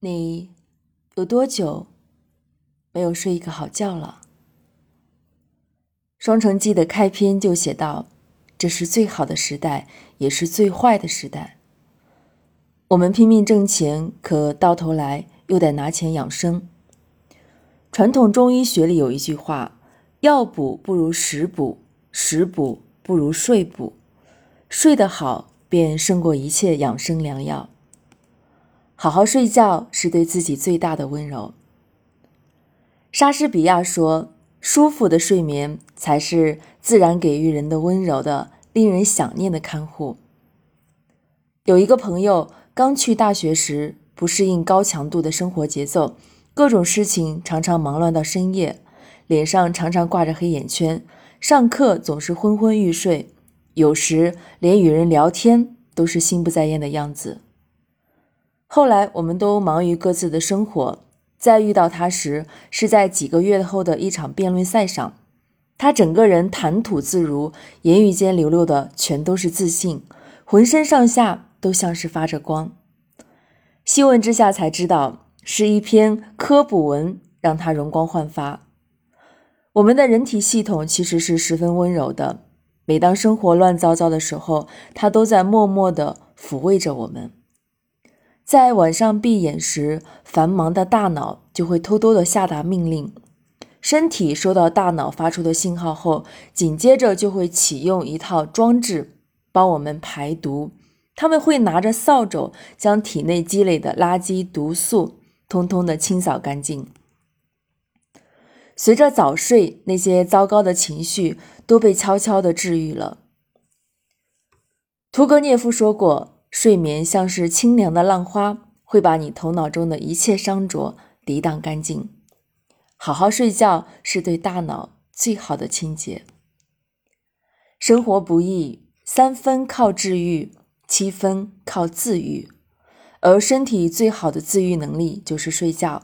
你有多久没有睡一个好觉了？《双城记》的开篇就写道：“这是最好的时代，也是最坏的时代。我们拼命挣钱，可到头来又得拿钱养生。”传统中医学里有一句话：“药补不如食补，食补不如睡补。睡得好，便胜过一切养生良药。”好好睡觉是对自己最大的温柔。莎士比亚说：“舒服的睡眠才是自然给予人的温柔的、令人想念的看护。”有一个朋友刚去大学时，不适应高强度的生活节奏，各种事情常常忙乱到深夜，脸上常常挂着黑眼圈，上课总是昏昏欲睡，有时连与人聊天都是心不在焉的样子。后来，我们都忙于各自的生活。再遇到他时，是在几个月后的一场辩论赛上。他整个人谈吐自如，言语间流露的全都是自信，浑身上下都像是发着光。细问之下才知道，是一篇科普文让他容光焕发。我们的人体系统其实是十分温柔的，每当生活乱糟糟的时候，他都在默默地抚慰着我们。在晚上闭眼时，繁忙的大脑就会偷偷的下达命令。身体收到大脑发出的信号后，紧接着就会启用一套装置帮我们排毒。他们会拿着扫帚将体内积累的垃圾毒素通通的清扫干净。随着早睡，那些糟糕的情绪都被悄悄的治愈了。屠格涅夫说过。睡眠像是清凉的浪花，会把你头脑中的一切伤浊涤荡干净。好好睡觉是对大脑最好的清洁。生活不易，三分靠治愈，七分靠自愈，而身体最好的自愈能力就是睡觉。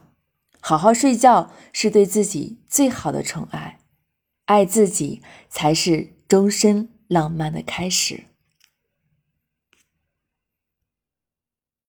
好好睡觉是对自己最好的宠爱，爱自己才是终身浪漫的开始。